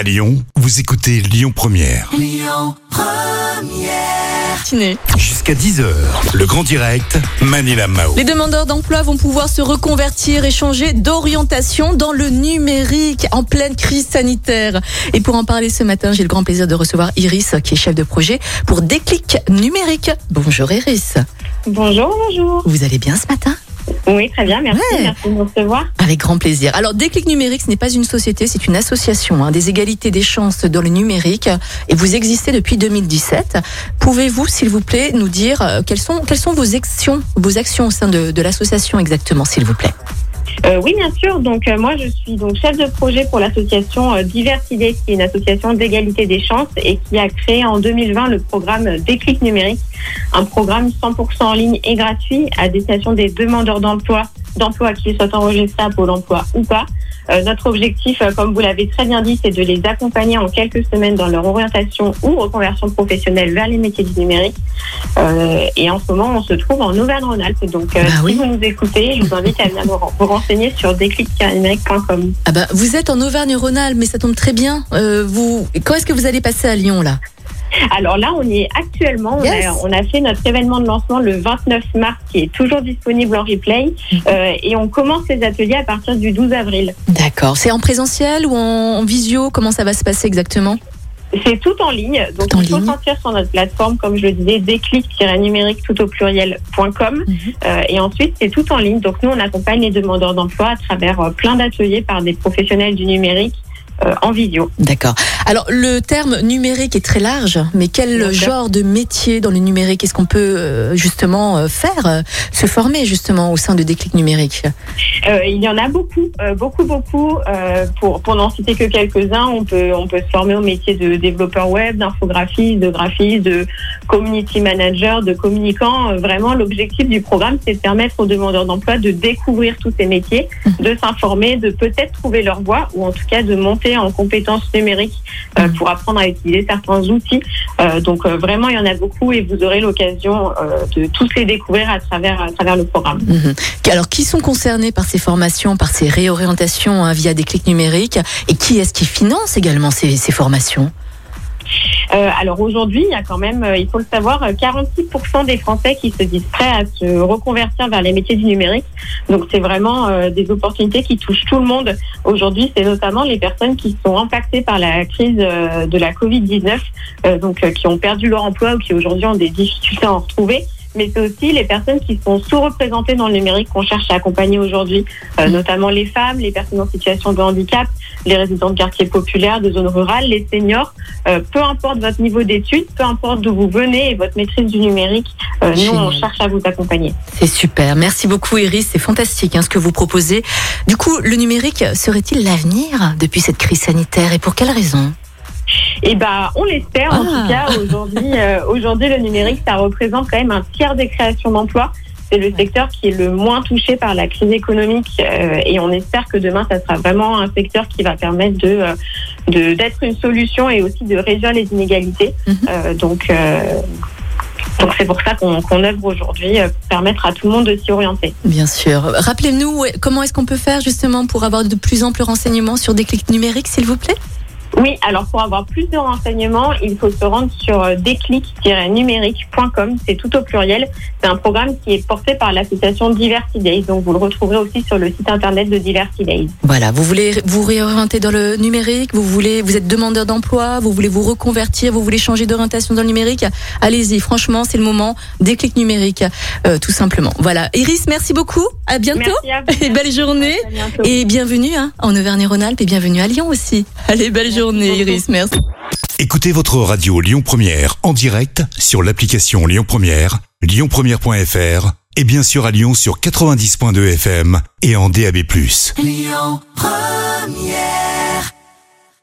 À Lyon, vous écoutez Lyon Première. Ciné. Jusqu'à 10h, le grand direct, Manila Mao. Les demandeurs d'emploi vont pouvoir se reconvertir et changer d'orientation dans le numérique en pleine crise sanitaire. Et pour en parler ce matin, j'ai le grand plaisir de recevoir Iris, qui est chef de projet pour Déclic Numérique. Bonjour Iris. Bonjour, bonjour. Vous allez bien ce matin? Oui, très bien, merci. Ouais. Merci de me recevoir. Avec grand plaisir. Alors, Déclic Numérique, ce n'est pas une société, c'est une association hein, des égalités des chances dans le numérique. Et vous existez depuis 2017. Pouvez-vous, s'il vous plaît, nous dire euh, quelles sont, quelles sont vos actions, vos actions au sein de, de l'association exactement, s'il vous plaît? Euh, oui, bien sûr. Donc, euh, moi, je suis donc chef de projet pour l'association euh, Diversité, qui est une association d'égalité des chances et qui a créé en 2020 le programme Déclic Numérique, un programme 100% en ligne et gratuit à destination des demandeurs d'emploi, d'emploi qui soient enregistrés à Pôle emploi ou pas. Euh, notre objectif, euh, comme vous l'avez très bien dit, c'est de les accompagner en quelques semaines dans leur orientation ou reconversion professionnelle vers les métiers du numérique. Euh, et en ce moment, on se trouve en Auvergne-Rhône-Alpes. Donc, euh, Bah oui. si vous nous écoutez, je vous invite à venir vous, ren- vous renseigner sur déclic-numérique.com. ah ben, Vous êtes en Auvergne-Rhône-Alpes, mais ça tombe très bien. Euh, vous, quand est-ce que vous allez passer à Lyon, là? Alors là, on y est actuellement. On, a, on a fait notre événement de lancement le 29 mars, qui est toujours disponible en replay. Euh, et on commence les ateliers à partir du 12 avril. D'accord. C'est en présentiel ou en, en visio? Comment ça va se passer exactement? C'est tout en ligne. Donc, il faut s'inscrire sur notre plateforme, comme je le disais, déclic-numérique tout au pluriel.com. Mhm. Euh, et ensuite, c'est tout en ligne. Donc, nous, on accompagne les demandeurs d'emploi à travers euh, plein d'ateliers par des professionnels du numérique euh, en visio. D'accord. Alors, le terme numérique est très large, mais quel genre de métier dans le numérique est-ce qu'on peut euh, justement euh, faire, se former justement au sein de Déclic Numérique? Il y en a beaucoup, beaucoup, beaucoup. Pour pour n'en citer que quelques-uns, on peut on peut se former au métier de développeur web, d'infographiste, de graphiste, de community manager, de communicant. Vraiment, l'objectif du programme, c'est de permettre aux demandeurs d'emploi de découvrir tous ces métiers, de s'informer, de peut-être trouver leur voie, ou en tout cas de monter en compétences numériques euh, pour apprendre à utiliser certains outils. Euh, donc euh, vraiment, il y en a beaucoup, et vous aurez l'occasion de tous les découvrir à travers le programme. Mhm. Alors, qui sont concernés par ces formations, par ces réorientations hein, via Déclic Numérique Et qui est-ce qui finance également ces, formations? Alors aujourd'hui, il y a quand même, euh, il faut le savoir, euh, 46% des Français qui se disent prêts à se reconvertir vers les métiers du numérique. Donc c'est vraiment euh, des opportunités qui touchent tout le monde. Aujourd'hui, c'est notamment les personnes qui sont impactées par la crise euh, de la Covid-19, euh, donc euh, qui ont perdu leur emploi ou qui aujourd'hui ont des difficultés à en retrouver. Mais c'est aussi les personnes qui sont sous-représentées dans le numérique qu'on cherche à accompagner aujourd'hui, euh, notamment les femmes, les personnes en situation de handicap, les résidents de quartiers populaires, de zones rurales, les seniors. Euh, peu importe votre niveau d'études, peu importe d'où vous venez et votre maîtrise du numérique, euh, nous, on cherche à vous accompagner. C'est super. Merci beaucoup, Iris. C'est fantastique hein, ce que vous proposez. Du coup, le numérique serait-il l'avenir depuis cette crise sanitaire et pour quelles raisons Et ben, on l'espère. En Ah. tout cas, aujourd'hui, euh, aujourd'hui, le numérique, ça représente quand même un tiers des créations d'emplois. C'est le secteur qui est le moins touché par la crise économique euh, et on espère que demain, ça sera vraiment un secteur qui va permettre de euh, de- d'être une solution et aussi de réduire les inégalités. Mhm. Euh, donc euh, donc c'est pour ça qu'on qu'on œuvre aujourd'hui euh, pour permettre à tout le monde de s'y orienter. Bien sûr. Rappelez-nous comment est-ce qu'on peut faire justement pour avoir de plus amples renseignements sur Déclic Numérique, s'il vous plaît? Oui, alors pour avoir plus de renseignements, il faut se rendre sur euh, déclic-numérique.com, c'est tout au pluriel. C'est un programme qui est porté par l'association Diversity Days, donc vous le retrouverez aussi sur le site internet de Diversity Days. Voilà, vous voulez vous réorienter dans le numérique, vous voulez, vous êtes demandeur d'emploi, vous voulez vous reconvertir, vous voulez changer d'orientation dans le numérique? Allez-y, franchement, c'est le moment. Déclic numérique, euh, tout simplement. Voilà. Iris, merci beaucoup. À bientôt. Merci à vous. Et belle journée. Et bienvenue hein, en Auvergne-Rhône-Alpes et bienvenue à Lyon aussi. Allez, belle journée, beaucoup. Iris. Merci. Écoutez votre radio Lyon Première en direct sur l'application Lyon Première, lyonpremière.fr et bien sûr à Lyon sur 90.2 FM et en DAB+. Lyon Première